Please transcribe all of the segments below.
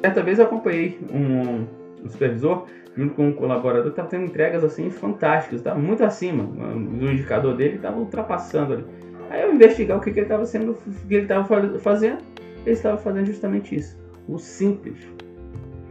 Certa vez eu acompanhei um, um supervisor junto com um colaborador que estava tendo entregas assim fantásticas, estava muito acima do indicador dele, estava ultrapassando ali. Aí eu investigar o que, que ele estava sendo, que ele estava fazendo, ele estava fazendo justamente isso, o simples,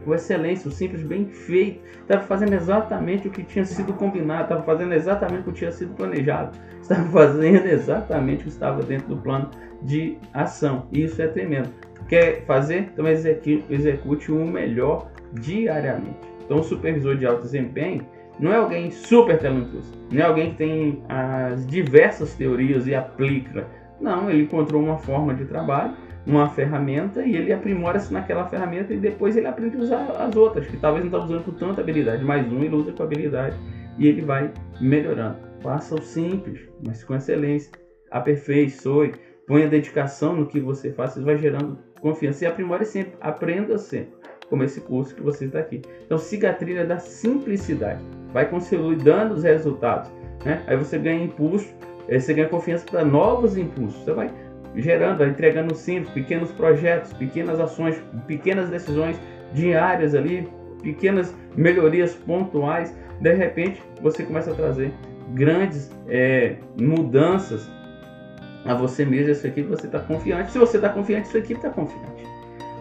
o excelência, o simples bem feito, estava fazendo exatamente o que tinha sido combinado, estava fazendo exatamente o que tinha sido planejado, estava fazendo exatamente o que estava dentro do plano de ação. E isso é tremendo. Quer fazer? Então execute, execute o melhor diariamente. Então, o supervisor de alto desempenho não é alguém super talentoso, não é alguém que tem as diversas teorias e aplica. Não, ele encontrou uma forma de trabalho, uma ferramenta e ele aprimora-se naquela ferramenta e depois ele aprende a usar as outras, que talvez não está usando com tanta habilidade, mas um ele usa com habilidade e ele vai melhorando. Faça o simples, mas com excelência. Aperfeiçoe, ponha dedicação no que você faz, isso vai gerando confiança e aprimore sempre, aprenda sempre como esse curso que você está aqui. Então siga a trilha da simplicidade, vai consolidando os resultados, né? Aí você ganha impulso, você ganha confiança para novos impulsos, você vai gerando, vai entregando simples, pequenos projetos, pequenas ações, pequenas decisões diárias ali, pequenas melhorias pontuais, de repente você começa a trazer grandes é, mudanças a você mesmo, a sua equipe, você está confiante. Se você está confiante, sua equipe está confiante.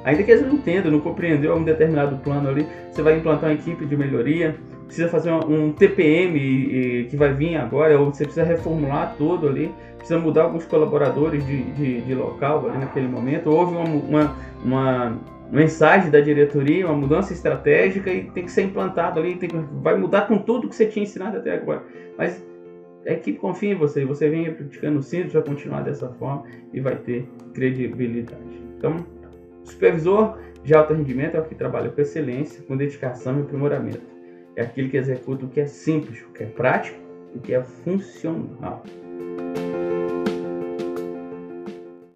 Ainda que eles não entendam, não compreendeu um determinado plano ali, você vai implantar uma equipe de melhoria, precisa fazer um, TPM que vai vir agora, ou você precisa reformular todo ali, precisa mudar alguns colaboradores de, de, de local ali naquele momento, houve uma, uma, uma, mensagem da diretoria, uma mudança estratégica e tem que ser implantado ali, tem, vai mudar com tudo que você tinha ensinado até agora. Mas a equipe confia em você, você vem praticando simples, vai continuar dessa forma e vai ter credibilidade. Então, Supervisor de alto rendimento é o que trabalha com excelência, com dedicação e aprimoramento. É aquele que executa o que é simples, o que é prático, o que é funcional.